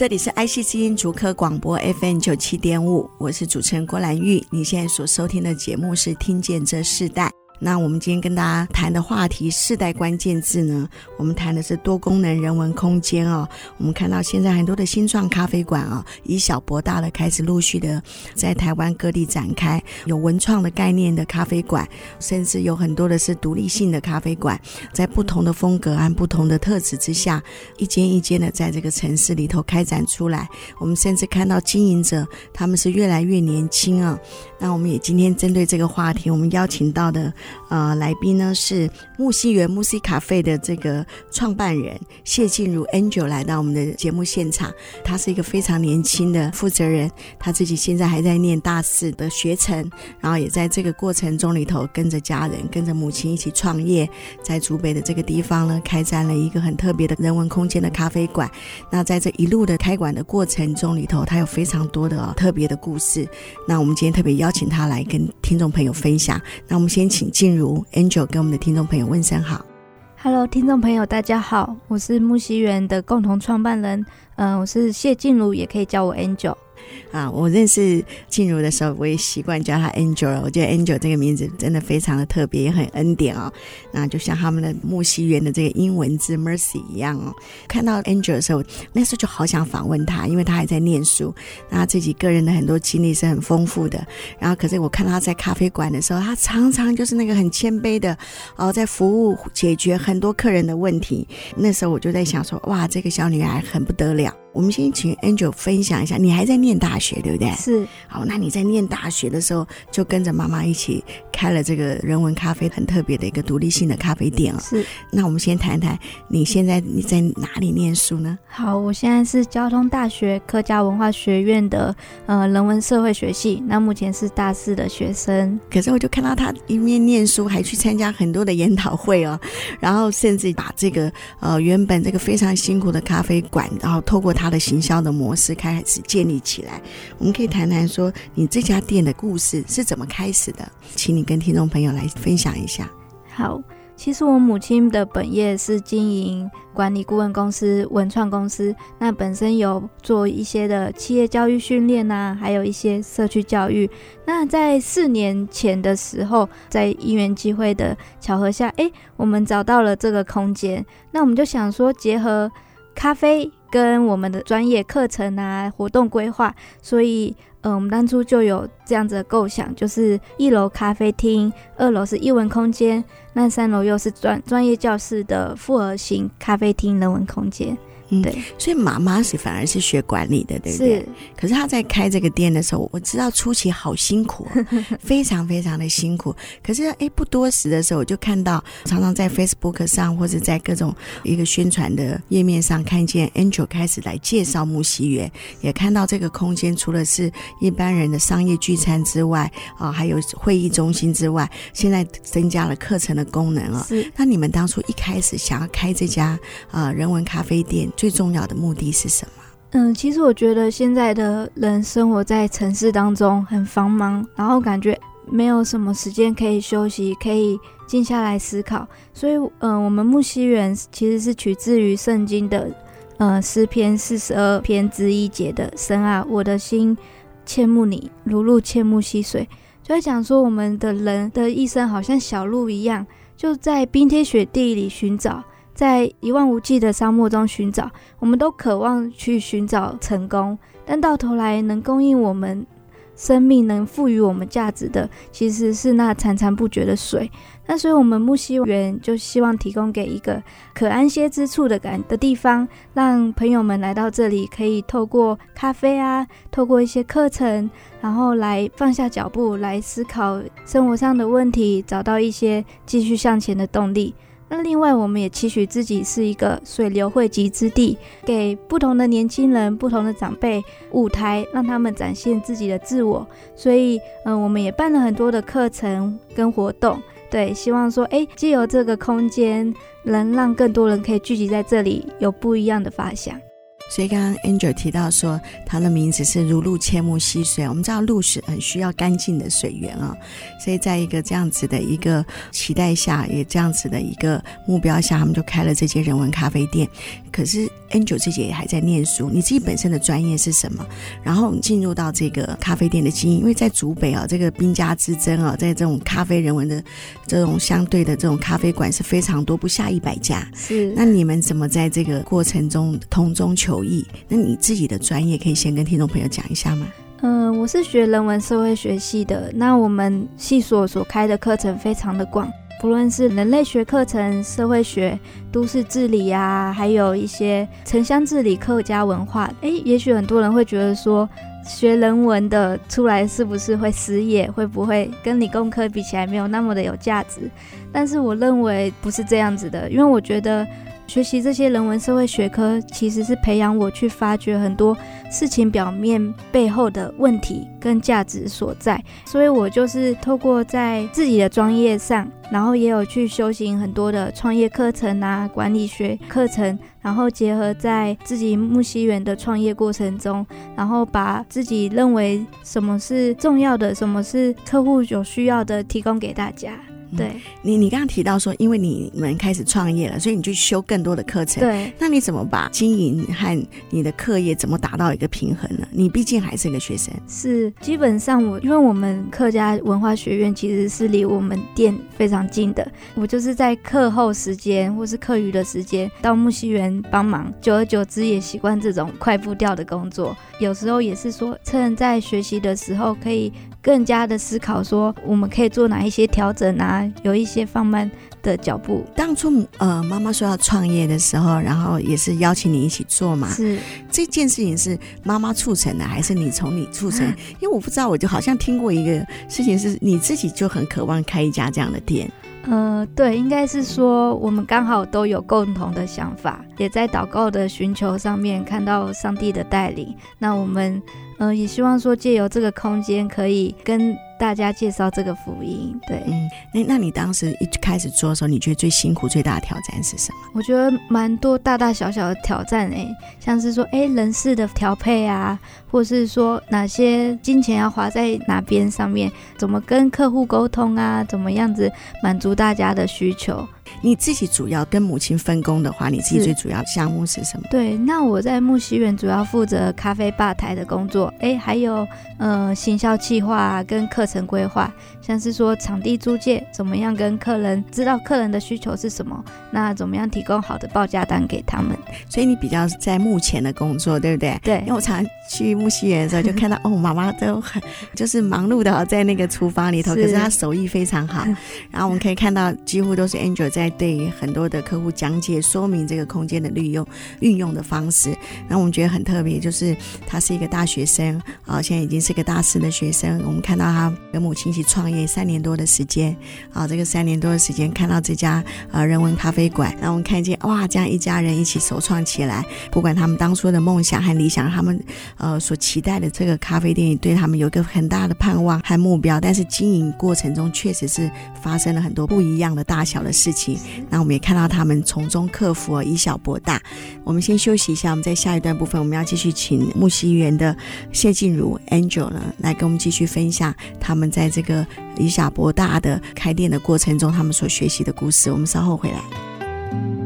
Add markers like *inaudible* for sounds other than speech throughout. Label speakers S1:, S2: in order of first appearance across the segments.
S1: 这里是爱惜之音足科广播 FM 九七点五，我是主持人郭兰玉。你现在所收听的节目是《听见这世代》。那我们今天跟大家谈的话题“世代关键字”呢，我们谈的是多功能人文空间哦。我们看到现在很多的新创咖啡馆啊，以小博大的开始陆续的在台湾各地展开，有文创的概念的咖啡馆，甚至有很多的是独立性的咖啡馆，在不同的风格和不同的特质之下，一间一间的在这个城市里头开展出来。我们甚至看到经营者他们是越来越年轻啊。那我们也今天针对这个话题，我们邀请到的。呃，来宾呢是木樨园 Musi Cafe 的这个创办人谢静茹 Angel 来到我们的节目现场。他是一个非常年轻的负责人，他自己现在还在念大四的学程，然后也在这个过程中里头跟着家人、跟着母亲一起创业，在竹北的这个地方呢，开展了一个很特别的人文空间的咖啡馆。那在这一路的开馆的过程中里头，他有非常多的、特别的故事。那我们今天特别邀邀请他来跟听众朋友分享。那我们先请静茹 Angel 跟我们的听众朋友问声好。
S2: Hello，听众朋友，大家好，我是木西园的共同创办人，嗯、我是谢静茹，也可以叫我 Angel。
S1: 啊，我认识静茹的时候，我也习惯叫她 Angel。我觉得 Angel 这个名字真的非常的特别，也很恩典哦。那就像他们的木樨园的这个英文字 Mercy 一样哦。看到 Angel 的时候，那时候就好想访问他，因为他还在念书，那他自己个人的很多经历是很丰富的。然后，可是我看到他在咖啡馆的时候，他常常就是那个很谦卑的哦，在服务解决很多客人的问题。那时候我就在想说，哇，这个小女孩很不得了。我们先请 Angel 分享一下，你还在念大学，对不对？
S2: 是。
S1: 好，那你在念大学的时候，就跟着妈妈一起开了这个人文咖啡，很特别的一个独立性的咖啡店了。
S2: 是。
S1: 那我们先谈谈，你现在你在哪里念书呢？
S2: 好，我现在是交通大学客家文化学院的呃人文社会学系，那目前是大四的学生。
S1: 可是我就看到他一面念书，还去参加很多的研讨会哦，然后甚至把这个呃原本这个非常辛苦的咖啡馆，然后透过他的行销的模式开始建立起来，我们可以谈谈说你这家店的故事是怎么开始的，请你跟听众朋友来分享一下。
S2: 好，其实我母亲的本业是经营管理顾问公司、文创公司，那本身有做一些的企业教育训练呐，还有一些社区教育。那在四年前的时候，在因缘机会的巧合下，哎，我们找到了这个空间，那我们就想说结合咖啡。跟我们的专业课程啊，活动规划，所以，嗯、我们当初就有这样子的构想，就是一楼咖啡厅，二楼是艺文空间，那三楼又是专专业教室的复合型咖啡厅人文空间。嗯，对，
S1: 所以妈妈是反而是学管理的，对不对？是。可是她在开这个店的时候，我知道初期好辛苦，*laughs* 非常非常的辛苦。可是哎，不多时的时候，我就看到常常在 Facebook 上或者在各种一个宣传的页面上，看见 Angel 开始来介绍木樨园，也看到这个空间除了是一般人的商业聚餐之外，啊，还有会议中心之外，现在增加了课程的功能啊。是。那你们当初一开始想要开这家啊人文咖啡店？最重要的目的是什么？
S2: 嗯，其实我觉得现在的人生活在城市当中很繁忙，然后感觉没有什么时间可以休息，可以静下来思考。所以，嗯，我们木樨园其实是取自于圣经的，呃，诗篇四十二篇之一节的“神啊，我的心切慕你，如鹿切慕溪水”，就会讲说我们的人的一生好像小鹿一样，就在冰天雪地里寻找。在一望无际的沙漠中寻找，我们都渴望去寻找成功，但到头来能供应我们生命、能赋予我们价值的，其实是那潺潺不绝的水。那所以，我们木樨园就希望提供给一个可安歇之处的感的地方，让朋友们来到这里，可以透过咖啡啊，透过一些课程，然后来放下脚步，来思考生活上的问题，找到一些继续向前的动力。那另外，我们也期许自己是一个水流汇集之地，给不同的年轻人、不同的长辈舞台，让他们展现自己的自我。所以，嗯、我们也办了很多的课程跟活动，对，希望说，哎，借由这个空间，能让更多人可以聚集在这里，有不一样的发想。
S1: 所以刚刚 Angel 提到说，他的名字是如露切木溪水。我们知道露是很需要干净的水源啊、所以在一个这样子的一个期待下，也这样子的一个目标下，他们就开了这间人文咖啡店。可是 Angel 自己也还在念书，你自己本身的专业是什么？然后进入到这个咖啡店的经营，因为在竹北啊，这个兵家之争啊，在这种咖啡人文的这种相对的这种咖啡馆是非常多，不下一百家。
S2: 是，
S1: 那你们怎么在这个过程中同中求异，那你自己的专业可以先跟听众朋友讲一下吗？
S2: 嗯、呃，我是学人文社会学系的，那我们系所所开的课程非常的广，不论是人类学课程、社会学、都市治理啊，还有一些城乡治理、客家文化。诶，也许很多人会觉得说，学人文的出来是不是会失业？会不会跟理工科比起来没有那么的有价值？但是我认为不是这样子的，因为我觉得。学习这些人文社会学科，其实是培养我去发掘很多事情表面背后的问题跟价值所在。所以我就是透过在自己的专业上，然后也有去修行很多的创业课程啊、管理学课程，然后结合在自己木西园的创业过程中，然后把自己认为什么是重要的、什么是客户有需要的，提供给大家。对、嗯、
S1: 你，你刚刚提到说，因为你们开始创业了，所以你就修更多的课程。
S2: 对，
S1: 那你怎么把经营和你的课业怎么达到一个平衡呢？你毕竟还是一个学生。
S2: 是，基本上我因为我们客家文化学院其实是离我们店非常近的，我就是在课后时间或是课余的时间到木西园帮忙，久而久之也习惯这种快步调的工作。有时候也是说，趁在学习的时候可以。更加的思考说，我们可以做哪一些调整啊？有一些放慢的脚步。当初呃，妈妈说要创业的时候，然后也是邀请你一起做嘛。
S1: 是这件事情是妈妈促成的，还是你从你促成？*laughs* 因为我不知道，我就好像听过一个事情，是你自己就很渴望开一家这样的店。
S2: 呃，对，应该是说我们刚好都有共同的想法，也在祷告的寻求上面看到上帝的带领。那我们。嗯，也希望说借由这个空间，可以跟大家介绍这个福音。对，
S1: 嗯，那那你当时一开始做的时候，你觉得最辛苦、最大的挑战是什么？
S2: 我觉得蛮多大大小小的挑战诶、欸，像是说，哎，人事的调配啊，或是说哪些金钱要花在哪边上面，怎么跟客户沟通啊，怎么样子满足大家的需求。
S1: 你自己主要跟母亲分工的话，你自己最主要的项目是什么？
S2: 对，那我在木西园主要负责咖啡吧台的工作，哎，还有呃行销计划啊，跟课程规划，像是说场地租借，怎么样跟客人知道客人的需求是什么，那怎么样提供好的报价单给他们。
S1: 所以你比较在目前的工作，对不对？
S2: 对，
S1: 因为我常去木西园的时候，就看到 *laughs* 哦，妈妈都很就是忙碌的在那个厨房里头，是可是她手艺非常好。*laughs* 然后我们可以看到，几乎都是 Angel 在。在对很多的客户讲解说明这个空间的利用运用的方式，那我们觉得很特别，就是他是一个大学生啊，现在已经是个大四的学生。我们看到他跟母亲一起创业三年多的时间啊，这个三年多的时间看到这家呃人文咖啡馆，那我们看见哇，这样一家人一起首创起来，不管他们当初的梦想和理想，他们呃所期待的这个咖啡店对他们有一个很大的盼望和目标，但是经营过程中确实是发生了很多不一样的大小的事情。那我们也看到他们从中克服，以小博大。我们先休息一下，我们在下一段部分，我们要继续请木西园的谢静茹 Angel 呢，来跟我们继续分享他们在这个以小博大的开店的过程中，他们所学习的故事。我们稍后回来。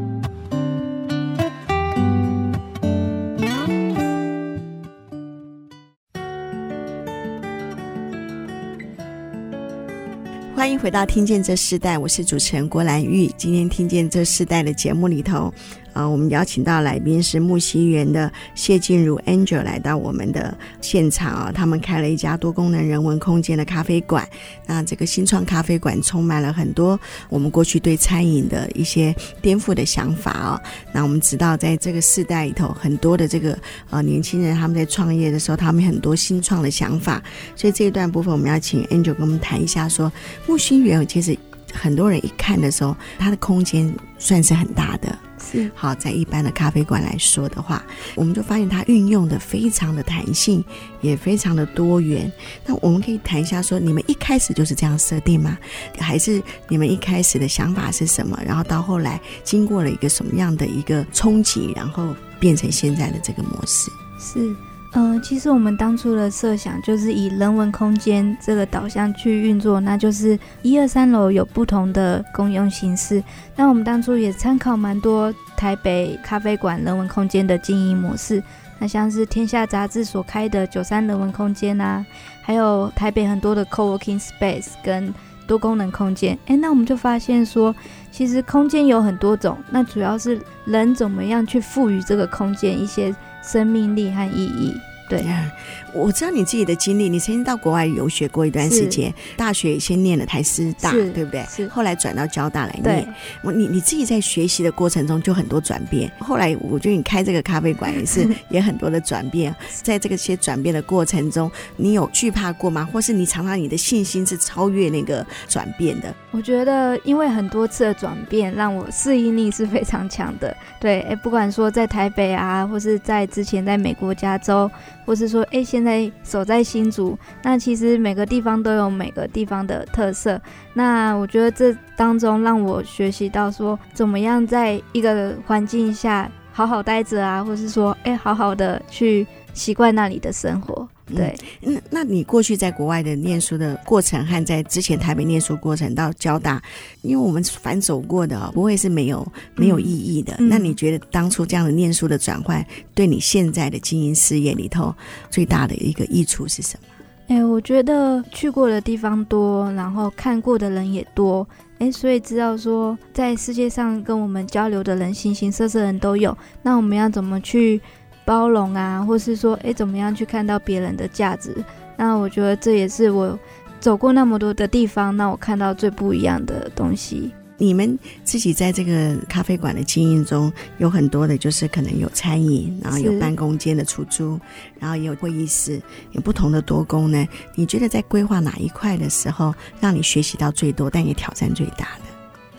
S1: 欢迎回到《听见这世代》，我是主持人郭兰玉。今天《听见这世代》的节目里头。啊，我们邀请到来宾是木樨园的谢静茹 Angel 来到我们的现场啊，他们开了一家多功能人文空间的咖啡馆。那这个新创咖啡馆充满了很多我们过去对餐饮的一些颠覆的想法啊。那我们知道，在这个世代里头，很多的这个呃年轻人他们在创业的时候，他们很多新创的想法。所以这一段部分，我们要请 Angel 跟我们谈一下说，木樨园其实。很多人一看的时候，它的空间算是很大的。
S2: 是
S1: 好，在一般的咖啡馆来说的话，我们就发现它运用的非常的弹性，也非常的多元。那我们可以谈一下说，说你们一开始就是这样设定吗？还是你们一开始的想法是什么？然后到后来经过了一个什么样的一个冲击，然后变成现在的这个模式？
S2: 是。嗯、呃，其实我们当初的设想就是以人文空间这个导向去运作，那就是一二三楼有不同的公用形式。那我们当初也参考蛮多台北咖啡馆人文空间的经营模式，那像是天下杂志所开的九三人文空间啊，还有台北很多的 co-working space 跟多功能空间。诶，那我们就发现说，其实空间有很多种，那主要是人怎么样去赋予这个空间一些。生命力和意义，对。
S1: Yeah. 我知道你自己的经历，你曾经到国外游学过一段时间，大学先念了台师大，对不对？
S2: 是。
S1: 后来转到交大来念。我你你自己在学习的过程中就很多转变。后来我觉得你开这个咖啡馆也是 *laughs* 也很多的转变。在这个些转变的过程中，你有惧怕过吗？或是你常常你的信心是超越那个转变的？
S2: 我觉得因为很多次的转变，让我适应力是非常强的。对，哎，不管说在台北啊，或是在之前在美国加州，或是说哎现在。守在新竹，那其实每个地方都有每个地方的特色。那我觉得这当中让我学习到说，怎么样在一个环境下好好待着啊，或是说，哎，好好的去习惯那里的生活。对，
S1: 那、嗯、那你过去在国外的念书的过程，和在之前台北念书过程到交大，因为我们反走过的，不会是没有没有意义的。嗯、那你觉得当初这样的念书的转换，对你现在的经营事业里头最大的一个益处是什么？
S2: 哎，我觉得去过的地方多，然后看过的人也多，哎，所以知道说在世界上跟我们交流的人，形形色色人都有。那我们要怎么去？包容啊，或是说，哎，怎么样去看到别人的价值？那我觉得这也是我走过那么多的地方，那我看到最不一样的东西。
S1: 你们自己在这个咖啡馆的经营中，有很多的，就是可能有餐饮，然后有办公间的出租，然后也有会议室，有不同的多功能。你觉得在规划哪一块的时候，让你学习到最多，但也挑战最大的？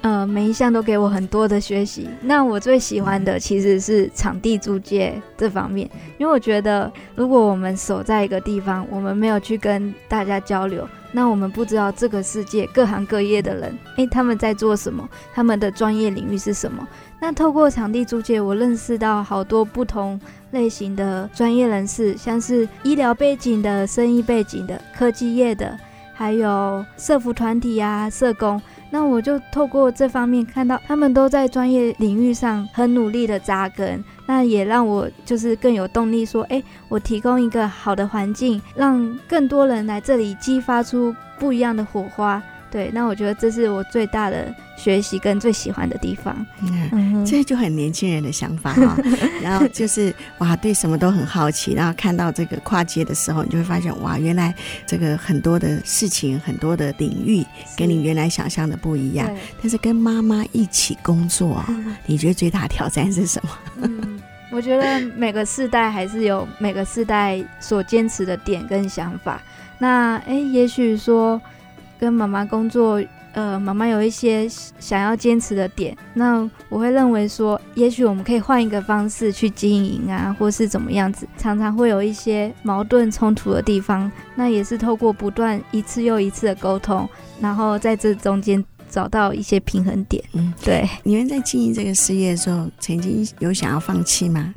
S2: 呃，每一项都给我很多的学习。那我最喜欢的其实是场地租借这方面，因为我觉得，如果我们守在一个地方，我们没有去跟大家交流，那我们不知道这个世界各行各业的人，诶，他们在做什么，他们的专业领域是什么。那透过场地租借，我认识到好多不同类型的专业人士，像是医疗背景的、生意背景的、科技业的，还有社服团体啊、社工。那我就透过这方面看到，他们都在专业领域上很努力的扎根，那也让我就是更有动力说，哎，我提供一个好的环境，让更多人来这里激发出不一样的火花。对，那我觉得这是我最大的学习跟最喜欢的地方。
S1: 嗯，嗯这就很年轻人的想法哈。*laughs* 然后就是哇，对什么都很好奇，然后看到这个跨界的时候，你就会发现哇，原来这个很多的事情、很多的领域跟你原来想象的不一样。但是跟妈妈一起工作，你觉得最大挑战是什么？*laughs*
S2: 嗯，我觉得每个世代还是有每个世代所坚持的点跟想法。那哎，也许说。跟妈妈工作，呃，妈妈有一些想要坚持的点，那我会认为说，也许我们可以换一个方式去经营啊，或是怎么样子，常常会有一些矛盾冲突的地方，那也是透过不断一次又一次的沟通，然后在这中间找到一些平衡点。嗯，对。
S1: 你们在经营这个事业的时候，曾经有想要放弃吗？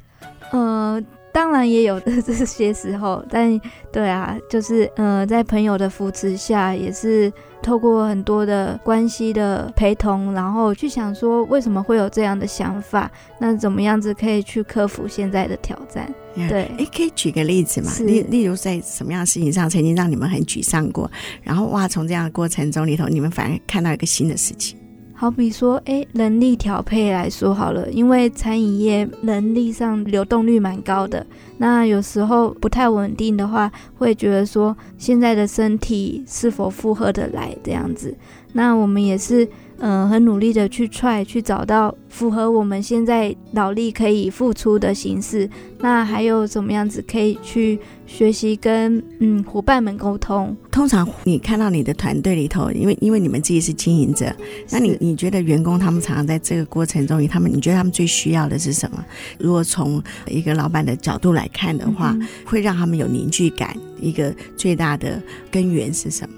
S2: 呃。当然也有的 *laughs* 这些时候，但对啊，就是呃，在朋友的扶持下，也是透过很多的关系的陪同，然后去想说为什么会有这样的想法，那怎么样子可以去克服现在的挑战？Yeah. 对，
S1: 哎，可以举个例子嘛？例例如在什么样的事情上曾经让你们很沮丧过，然后哇，从这样的过程中里头，你们反而看到一个新的事情。
S2: 好比说，诶，人力调配来说好了，因为餐饮业人力上流动率蛮高的，那有时候不太稳定的话，会觉得说现在的身体是否负荷得来这样子。那我们也是，嗯、呃，很努力的去 try 去找到符合我们现在脑力可以付出的形式。那还有怎么样子可以去学习跟嗯伙伴们沟通？
S1: 通常你看到你的团队里头，因为因为你们自己是经营者，那你你觉得员工他们常常在这个过程中，他们你觉得他们最需要的是什么？如果从一个老板的角度来看的话，嗯、会让他们有凝聚感，一个最大的根源是什么？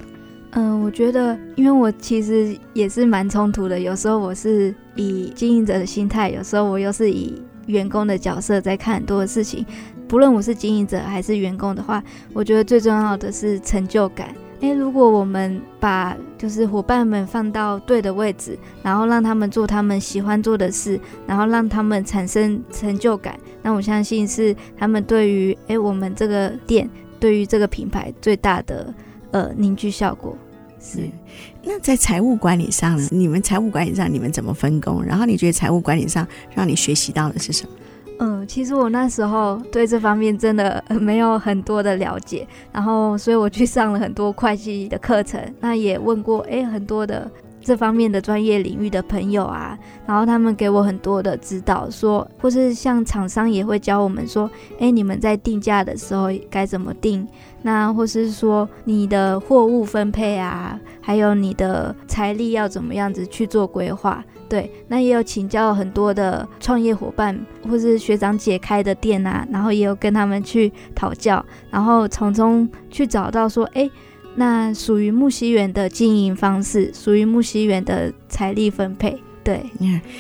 S2: 嗯、我觉得，因为我其实也是蛮冲突的。有时候我是以经营者的心态，有时候我又是以员工的角色在看很多的事情。不论我是经营者还是员工的话，我觉得最重要的是成就感。诶，如果我们把就是伙伴们放到对的位置，然后让他们做他们喜欢做的事，然后让他们产生成就感，那我相信是他们对于诶我们这个店，对于这个品牌最大的。呃，凝聚效果是。
S1: 那在财务管理上呢？你们财务管理上你们怎么分工？然后你觉得财务管理上让你学习到的是什么？
S2: 嗯，其实我那时候对这方面真的没有很多的了解，然后所以我去上了很多会计的课程，那也问过诶很多的。这方面的专业领域的朋友啊，然后他们给我很多的指导说，或是像厂商也会教我们说，哎，你们在定价的时候该怎么定？那或是说你的货物分配啊，还有你的财力要怎么样子去做规划？对，那也有请教很多的创业伙伴或是学长姐开的店啊，然后也有跟他们去讨教，然后从中去找到说，哎。那属于木樨园的经营方式，属于木樨园的财力分配。对，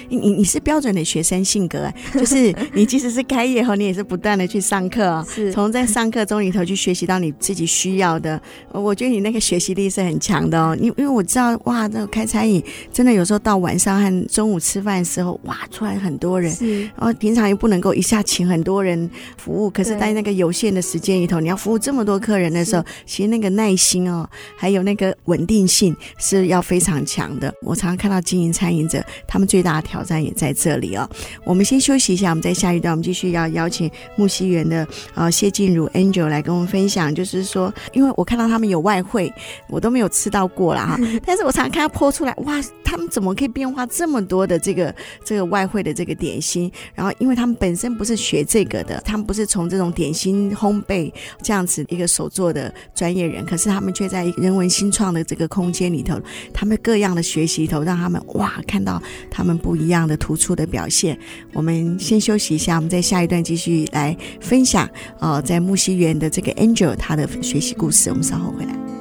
S1: 你你你是标准的学生性格，*laughs* 就是你即使是开业后，你也是不断的去上课哦，是从在上课中里头去学习到你自己需要的。我觉得你那个学习力是很强的哦，因因为我知道哇，那个开餐饮真的有时候到晚上和中午吃饭的时候，哇，出来很多人，是，然后平常又不能够一下请很多人服务，可是在那个有限的时间里头，你要服务这么多客人的时候，其实那个耐心哦，还有那个稳定性是要非常强的。我常常看到经营餐饮者。他们最大的挑战也在这里哦。我们先休息一下，我们在下一段，我们继续要邀请木樨园的呃谢静茹 Angel 来跟我们分享。就是说，因为我看到他们有外汇，我都没有吃到过啦哈。*laughs* 但是我常常看他 po 出来，哇，他们怎么可以变化这么多的这个这个外汇的这个点心？然后，因为他们本身不是学这个的，他们不是从这种点心烘焙这样子一个手做的专业人，可是他们却在人文新创的这个空间里头，他们各样的学习里头，让他们哇看到。他们不一样的突出的表现。我们先休息一下，我们在下一段继续来分享。呃，在木樨园的这个 Angel 他的学习故事，我们稍后回来。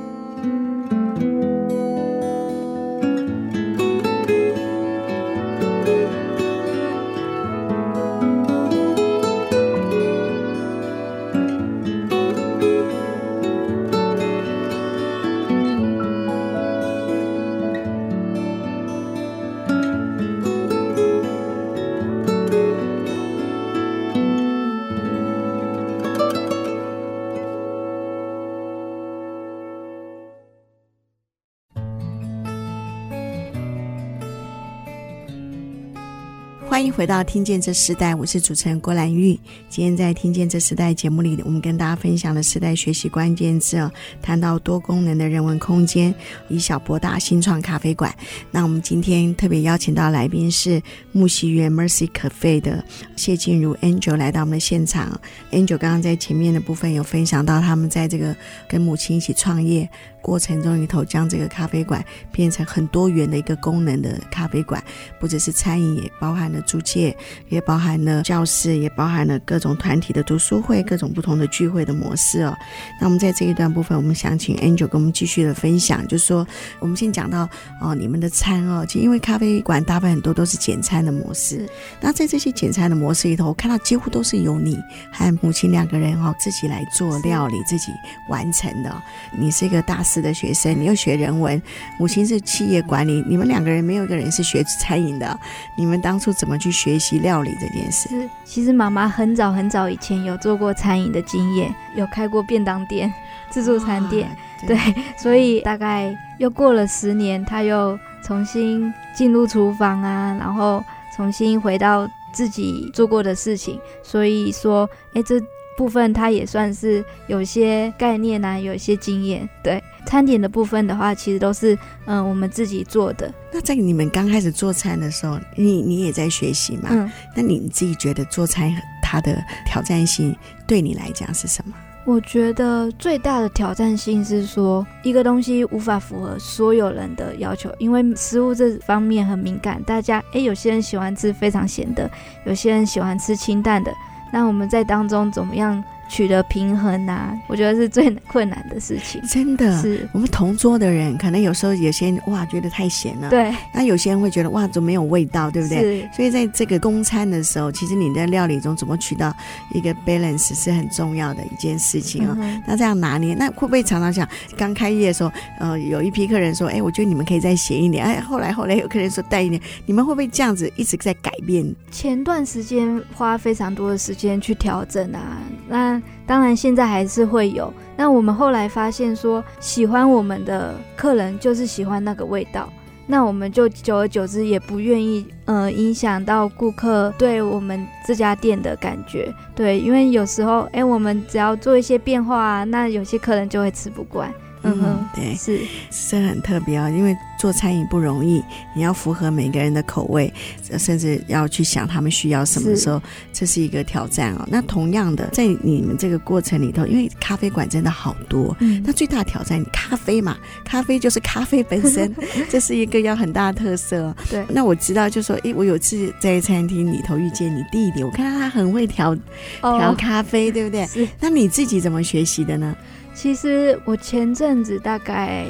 S1: 回到《听见这时代》，我是主持人郭兰玉。今天在《听见这时代》节目里，我们跟大家分享的时代学习关键字，谈到多功能的人文空间，以小博大，新创咖啡馆。那我们今天特别邀请到来宾是木西园 Mercy Cafe 的谢静茹 Angel 来到我们的现场。Angel 刚刚在前面的部分有分享到，他们在这个跟母亲一起创业。过程中里头，将这个咖啡馆变成很多元的一个功能的咖啡馆，不只是餐饮，也包含了租借，也包含了教室，也包含了各种团体的读书会，各种不同的聚会的模式哦。那我们在这一段部分，我们想请 Angel 跟我们继续的分享，就是说，我们先讲到哦，你们的餐哦，其实因为咖啡馆大部分很多都是简餐的模式，那在这些简餐的模式里头，我看到几乎都是由你和母亲两个人哦自己来做料理，自己完成的。你是一个大。的学生，你又学人文，母亲是企业管理，你们两个人没有一个人是学餐饮的，你们当初怎么去学习料理这件事？
S2: 是，其实妈妈很早很早以前有做过餐饮的经验，有开过便当店、自助餐店，对，对，所以大概又过了十年，她又重新进入厨房啊，然后重新回到自己做过的事情，所以说，哎，这。部分他也算是有些概念啊，有一些经验，对。餐点的部分的话，其实都是嗯、呃、我们自己做的。
S1: 那在你们刚开始做餐的时候，你你也在学习嘛？嗯。那你自己觉得做餐它的挑战性对你来讲是什么？
S2: 我觉得最大的挑战性是说，一个东西无法符合所有人的要求，因为食物这方面很敏感。大家诶，有些人喜欢吃非常咸的，有些人喜欢吃清淡的。那我们在当中怎么样取得平衡啊，我觉得是最困难的事情。
S1: 真的，是我们同桌的人，可能有时候有些人哇觉得太咸了，
S2: 对。
S1: 那有些人会觉得哇怎么没有味道，对不对？是。所以在这个公餐的时候，其实你在料理中怎么取到一个 balance 是很重要的一件事情啊、哦嗯。那这样拿捏，那会不会常常想，刚开业的时候，呃，有一批客人说，哎，我觉得你们可以再咸一点。哎，后来后来有客人说淡一点，你们会不会这样子一直在改变？
S2: 前段时间花非常多的时间去调整啊，那。当然，现在还是会有。那我们后来发现说，喜欢我们的客人就是喜欢那个味道。那我们就久而久之也不愿意，呃，影响到顾客对我们这家店的感觉。对，因为有时候，哎，我们只要做一些变化啊，那有些客人就会吃不惯。嗯哼，对，是
S1: 是很特别啊，因为做餐饮不容易，你要符合每个人的口味，甚至要去想他们需要什么时候，这是一个挑战哦。那同样的，在你们这个过程里头，因为咖啡馆真的好多，嗯，那最大的挑战，咖啡嘛，咖啡就是咖啡本身，*laughs* 这是一个要很大的特色。
S2: 对，
S1: 那我知道，就说，诶，我有次在餐厅里头遇见你弟弟，我看到他很会调调咖啡，对不对？是。那你自己怎么学习的呢？
S2: 其实我前阵子大概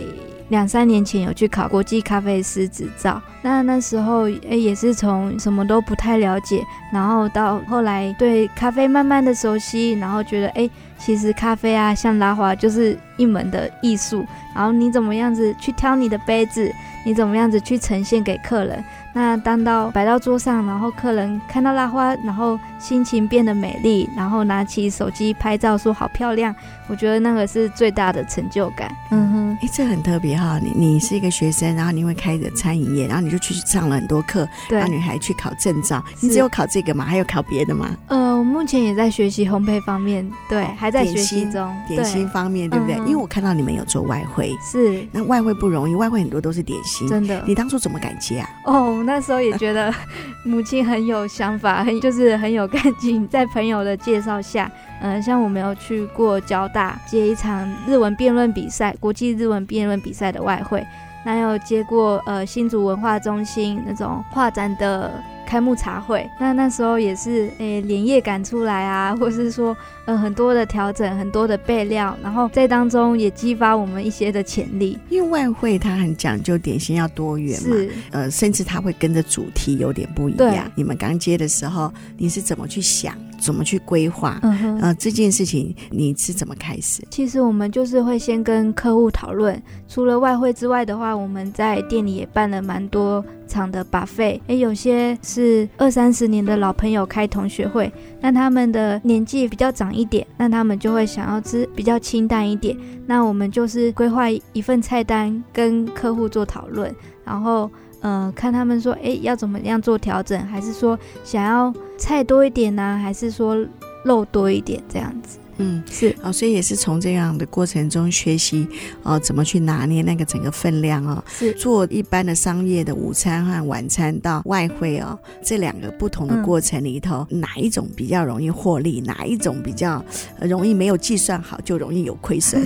S2: 两三年前有去考国际咖啡师执照，那那时候诶也是从什么都不太了解，然后到后来对咖啡慢慢的熟悉，然后觉得诶其实咖啡啊像拉花就是一门的艺术，然后你怎么样子去挑你的杯子，你怎么样子去呈现给客人。那当到摆到桌上，然后客人看到拉花，然后心情变得美丽，然后拿起手机拍照说好漂亮，我觉得那个是最大的成就感。嗯哼，
S1: 哎，这很特别哈，你你是一个学生，然后你会开着餐饮业，然后你就去上了很多课，对，然后你还去考证照，你只有考这个吗？还有考别的吗？
S2: 呃，我目前也在学习烘焙方面，对，还在学习中，
S1: 点心方面对不对？嗯，因为我看到你们有做外汇，
S2: 是，
S1: 那外汇不容易，外汇很多都是点心，真的。你当初怎么敢接啊？
S2: 哦。那时候也觉得 *laughs* 母亲很有想法，很就是很有干劲。在朋友的介绍下，嗯、呃，像我们有去过交大接一场日文辩论比赛，国际日文辩论比赛的外烩，那有接过呃新竹文化中心那种画展的。开幕茶会，那那时候也是诶、欸，连夜赶出来啊，*laughs* 或是说，嗯、呃，很多的调整，很多的备料，然后在当中也激发我们一些的潜力。
S1: 因为外汇它很讲究点心要多元嘛，是，呃，甚至它会跟着主题有点不一样。你们刚接的时候，你是怎么去想？怎么去规划？嗯哼，呃，这件事情你是怎么开始？
S2: 其实我们就是会先跟客户讨论，除了外汇之外的话，我们在店里也办了蛮多场的 buffet。诶，有些是二三十年的老朋友开同学会，那他们的年纪比较长一点，那他们就会想要吃比较清淡一点。那我们就是规划一份菜单，跟客户做讨论，然后。嗯、呃，看他们说，哎，要怎么样做调整？还是说想要菜多一点呢、啊？还是说肉多一点这样子？
S1: 嗯，是哦，所以也是从这样的过程中学习哦，怎么去拿捏那个整个分量哦。是做一般的商业的午餐和晚餐到外汇哦，这两个不同的过程里头，嗯、哪一种比较容易获利？哪一种比较容易没有计算好就容易有亏损？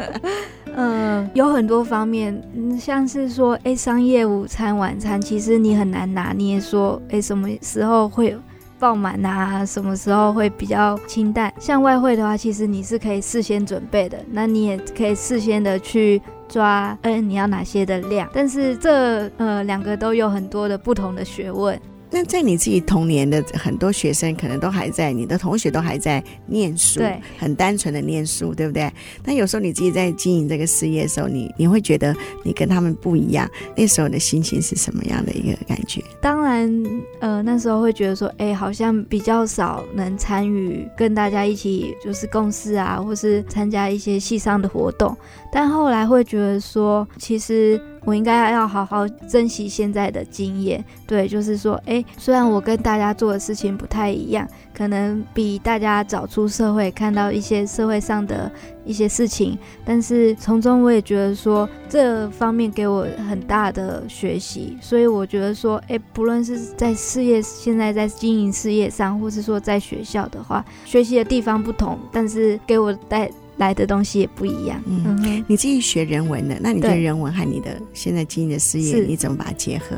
S1: *laughs*
S2: 嗯、有很多方面，嗯像是说，哎，商业午餐、晚餐，其实你很难拿捏，说，哎，什么时候会爆满啊？什么时候会比较清淡？像外汇的话，其实你是可以事先准备的，那你也可以事先的去抓，嗯，你要哪些的量？但是这呃两个都有很多的不同的学问。
S1: 那在你自己童年的很多学生，可能都还在，你的同学都还在念书，对，很单纯的念书，对不对？那有时候你自己在经营这个事业的时候，你你会觉得你跟他们不一样，那时候的心情是什么样的一个感觉？
S2: 当然，呃，那时候会觉得说，哎，好像比较少能参与跟大家一起就是共事啊，或是参加一些系上的活动，但后来会觉得说，其实。我应该要好好珍惜现在的经验。对，就是说，哎，虽然我跟大家做的事情不太一样，可能比大家早出社会，看到一些社会上的一些事情，但是从中我也觉得说，这方面给我很大的学习。所以我觉得说，哎，不论是在事业，现在在经营事业上，或是说在学校的话，学习的地方不同，但是给我带来的东西也不一样。嗯，
S1: 嗯，你自己学人文的，那你对人文和你的现在经营的事业，你怎么把它结合？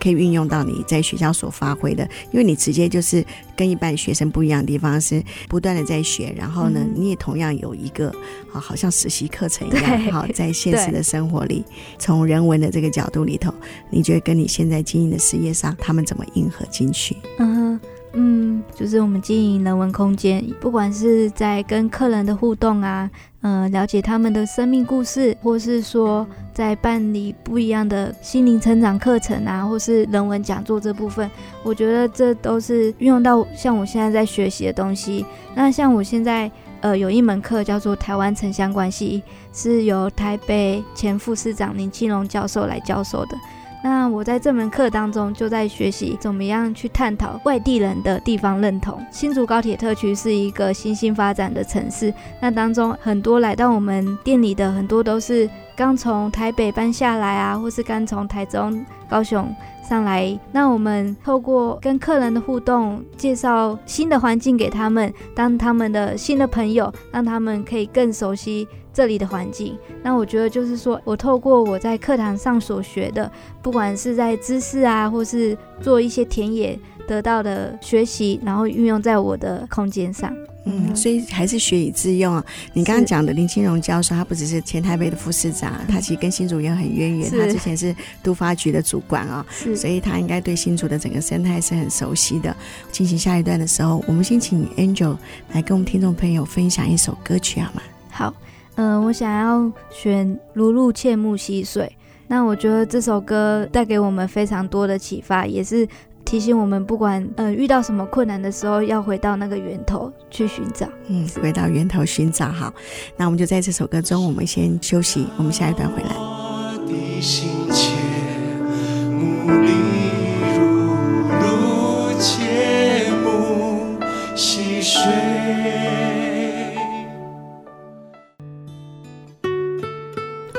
S1: 可以运用到你在学校所发挥的，因为你直接就是跟一般学生不一样的地方是不断的在学，然后呢，嗯、你也同样有一个啊，好像实习课程一样，好 *laughs* 在现实的生活里，从人文的这个角度里头，你觉得跟你现在经营的事业上，他们怎么应合进去？
S2: 嗯嗯，就是我们经营人文空间，不管是在跟客人的互动啊。嗯、呃，了解他们的生命故事，或是说在办理不一样的心灵成长课程啊，或是人文讲座这部分，我觉得这都是运用到像我现在在学习的东西。那像我现在呃有一门课叫做台湾城乡关系，是由台北前副市长林庆荣教授来教授的。那我在这门课当中就在学习怎么样去探讨外地人的地方认同。新竹高铁特区是一个新兴发展的城市，那当中很多来到我们店里的很多都是刚从台北搬下来啊，或是刚从台中、高雄上来。那我们透过跟客人的互动，介绍新的环境给他们，当他们的新的朋友，让他们可以更熟悉。这里的环境，那我觉得就是说，我透过我在课堂上所学的，不管是在知识啊，或是做一些田野得到的学习，然后运用在我的空间上。
S1: 嗯，所以还是学以致用啊。你刚刚讲的林清荣教授，他不只是前台北的副市长，他其实跟新竹也很渊源。他之前是都发局的主管啊，所以他应该对新竹的整个生态是很熟悉的。进行下一段的时候，我们先请 Angel 来跟我们听众朋友分享一首歌曲好吗？
S2: 好。嗯、呃，我想要选《如露切木溪水》。那我觉得这首歌带给我们非常多的启发，也是提醒我们，不管呃遇到什么困难的时候，要回到那个源头去寻找。
S1: 嗯，回到源头寻找。好，那我们就在这首歌中，我们先休息，我们下一段回来。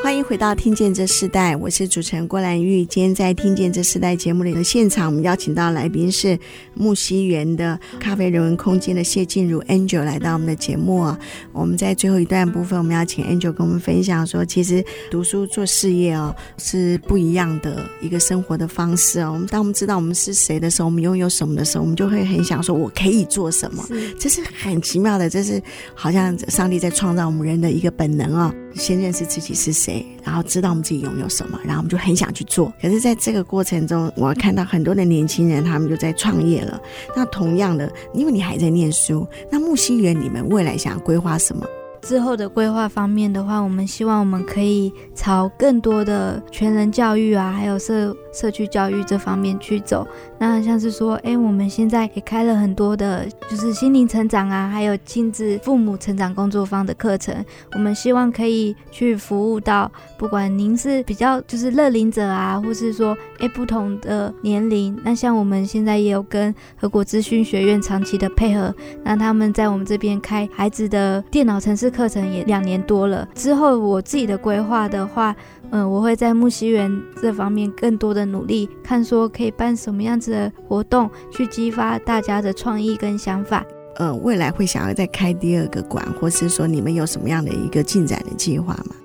S1: 欢迎回到《听见这世代》，我是主持人郭兰玉。今天在《听见这世代》节目里的现场，我们邀请到来宾是木西园的咖啡人文空间的谢静茹 Angel 来到我们的节目啊。我们在最后一段部分，我们要请 Angel 跟我们分享说，其实读书做事业哦是不一样的一个生活的方式哦。我们当我们知道我们是谁的时候，我们拥有什么的时候，我们就会很想说，我可以做什么？这是很奇妙的，这是好像上帝在创造我们人的一个本能哦。先认识自己是谁，然后知道我们自己拥有什么，然后我们就很想去做。可是，在这个过程中，我看到很多的年轻人，他们就在创业了。那同样的，因为你还在念书，那木西园你们未来想要规划什么？
S2: 之后的规划方面的话，我们希望我们可以朝更多的全人教育啊，还有社社区教育这方面去走。那像是说，哎，我们现在也开了很多的，就是心灵成长啊，还有亲子父母成长工作坊的课程。我们希望可以去服务到，不管您是比较就是乐龄者啊，或是说，哎，不同的年龄。那像我们现在也有跟和国资讯学院长期的配合，那他们在我们这边开孩子的电脑程式课程也两年多了。之后我自己的规划的话，嗯，我会在木樨园这方面更多的努力，看说可以办什么样子的活动去激发大家的创意跟想法。
S1: 呃，未来会想要再开第二个馆，或是说你们有什么样的一个进展的计划吗？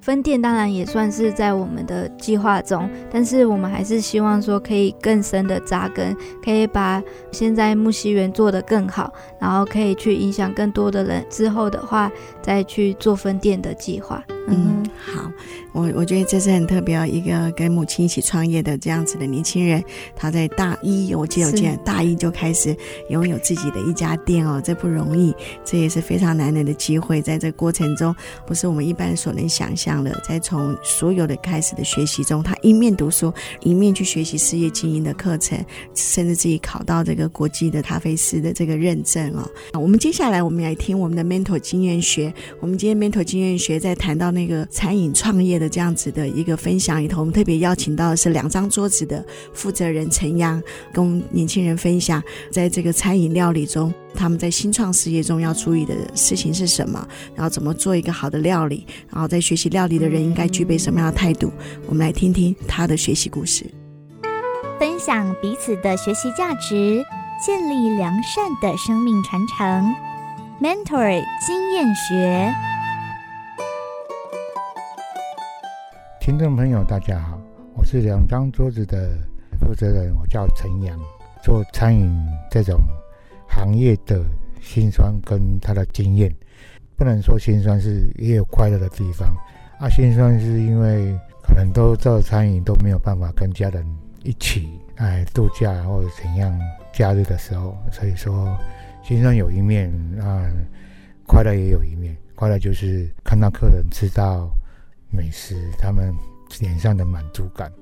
S2: 分店当然也算是在我们的计划中，但是我们还是希望说可以更深的扎根，可以把现在木樨园做得更好，然后可以去影响更多的人。之后的话，再去做分店的计划。
S1: 嗯，好，我我觉得这是很特别，一个跟母亲一起创业的这样子的年轻人，他在大一，我记得我记得大一就开始拥有自己的一家店哦，这不容易，这也是非常难得的机会，在这过程中，不是我们一般所能想象的，在从所有的开始的学习中，他一面读书，一面去学习事业经营的课程，甚至自己考到这个国际的咖啡师的这个认证哦。我们接下来我们来听我们的 Mentor 经验学，我们今天 Mentor 经验学在谈到。那个餐饮创业的这样子的一个分享里头，我们特别邀请到的是两张桌子的负责人陈阳，跟年轻人分享，在这个餐饮料理中，他们在新创事业中要注意的事情是什么，然后怎么做一个好的料理，然后在学习料理的人应该具备什么样的态度。我们来听听他的学习故事，
S3: 分享彼此的学习价值，建立良善的生命传承。Mentor 经验学。
S4: 听众朋友，大家好，我是两张桌子的负责人，我叫陈阳，做餐饮这种行业的辛酸跟他的经验，不能说辛酸，是也有快乐的地方啊。辛酸是因为可能都做餐饮都没有办法跟家人一起来度假或者怎样，假日的时候，所以说辛酸有一面啊，快乐也有一面。快乐就是看到客人吃到。美食，他们脸上的满足感。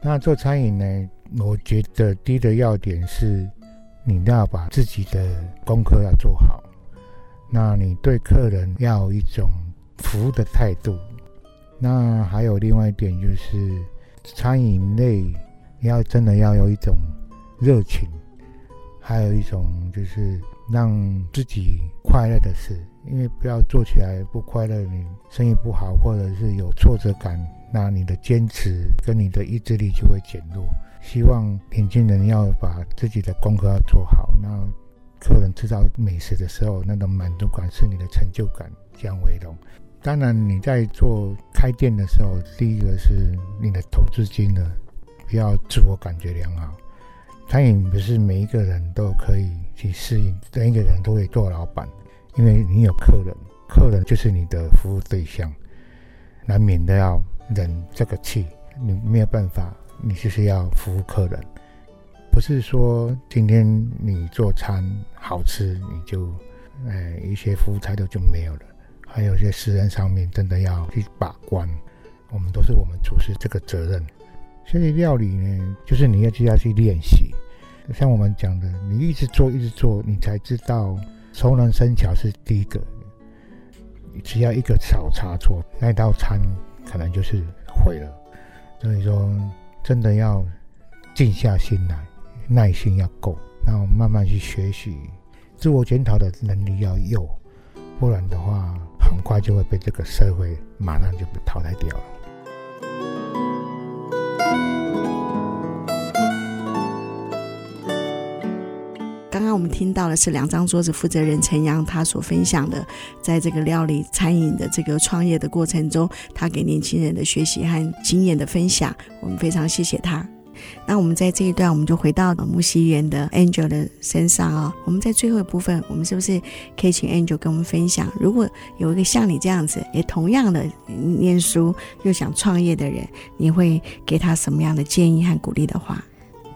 S4: 那做餐饮呢？我觉得第一个要点是，你要把自己的功课要做好。那你对客人要有一种服务的态度。那还有另外一点就是，餐饮类要真的要有一种热情，还有一种就是让自己快乐的事。因为不要做起来不快乐，你生意不好，或者是有挫折感，那你的坚持跟你的意志力就会减弱。希望年轻人要把自己的功课要做好，那客人吃到美食的时候，那种满足感是你的成就感，这样为荣。当然你在做开店的时候，第一个是你的投资金额，不要自我感觉良好。餐饮不是每一个人都可以去适应，每一个人都会做老板。因为你有客人，客人就是你的服务对象，难免都要忍这个气，你没有办法，你就是要服务客人，不是说今天你做餐好吃，你就，呃，一些服务态度就没有了，还有一些私人上面真的要去把关，我们都是我们厨师这个责任。所以料理呢，就是你要就要去练习，像我们讲的，你一直做一直做，你才知道。熟能生巧是第一个，只要一个小差错，那道餐可能就是毁了。所以说，真的要静下心来，耐心要够，然后慢慢去学习，自我检讨的能力要有，不然的话，很快就会被这个社会马上就被淘汰掉了。
S1: 刚刚我们听到的是两张桌子负责人陈阳他所分享的，在这个料理餐饮的这个创业的过程中，他给年轻人的学习和经验的分享，我们非常谢谢他。那我们在这一段，我们就回到木西园的 Angel 的身上啊、我们在最后一部分，我们是不是可以请 Angel 跟我们分享，如果有一个像你这样子，也同样的念书又想创业的人，你会给他什么样的建议和鼓励的话？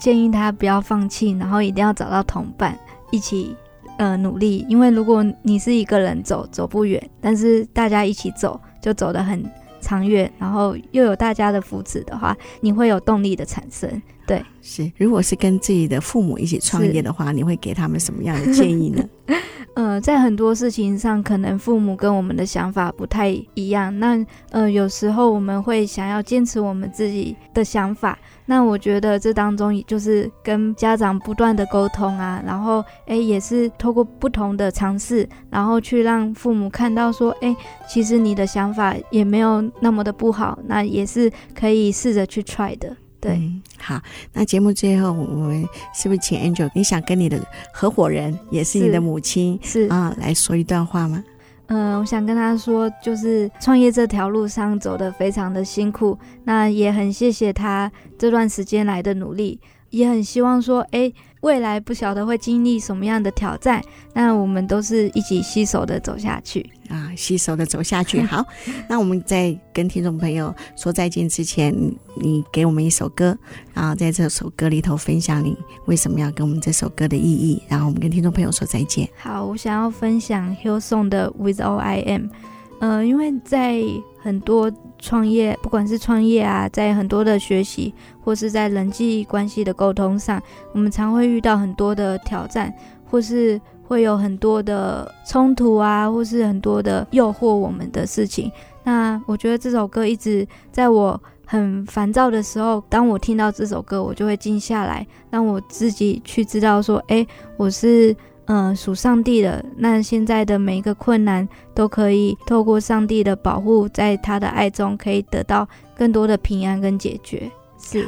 S2: 建议他不要放弃，然后一定要找到同伴一起呃努力。因为如果你是一个人走走不远，但是大家一起走就走得很长远，然后又有大家的扶持的话，你会有动力的产生。对，
S1: 是。如果是跟自己的父母一起创业的话，你会给他们什么样的建议呢？*laughs*
S2: 呃，在很多事情上，可能父母跟我们的想法不太一样。那呃，有时候我们会想要坚持我们自己的想法。那我觉得这当中，就是跟家长不断的沟通啊，然后诶，也是透过不同的尝试，然后去让父母看到说，诶，其实你的想法也没有那么的不好，那也是可以试着去 try 的。对、嗯，
S1: 好，那节目最后，我们是不是请 Angel，你想跟你的合伙人，也是你的母亲，
S2: 是
S1: 啊，来说一段话吗？
S2: 嗯，我想跟他说，就是创业这条路上走得非常的辛苦，那也很谢谢他这段时间来的努力，也很希望说，哎。未来不晓得会经历什么样的挑战，那我们都是一起携手的走下去
S1: 啊，携手的走下去。好，*laughs* 那我们在跟听众朋友说再见之前，你给我们一首歌，然后在这首歌里头分享你为什么要跟我们这首歌的意义，然后我们跟听众朋友说再见。
S2: 好，我想要分享 Hillsong 的 With All I Am。呃，因为在很多创业，不管是创业啊，在很多的学习，或是在人际关系的沟通上，我们常会遇到很多的挑战，或是会有很多的冲突啊，或是很多的诱惑我们的事情。那我觉得这首歌一直在我很烦躁的时候，当我听到这首歌，我就会静下来，让我自己去知道说，哎，我是嗯属上帝的。那现在的每一个困难都可以透过上帝的保护，在他的爱中可以得到更多的平安跟解决。是。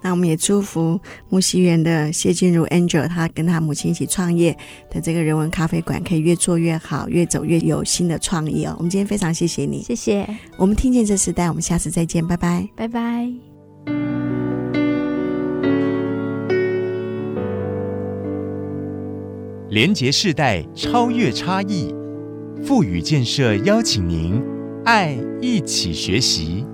S1: 那我们也祝福木西园的谢金如 Angel，他跟他母亲一起创业的这个人文咖啡馆，可以越做越好，越走越有新的创意哦。我们今天非常谢谢你，
S2: 谢谢。
S1: 我们听见这时代，我们下次再见，拜拜，
S2: 拜拜。
S5: 连结世代，超越差异，富予建设邀请您，爱一起学习。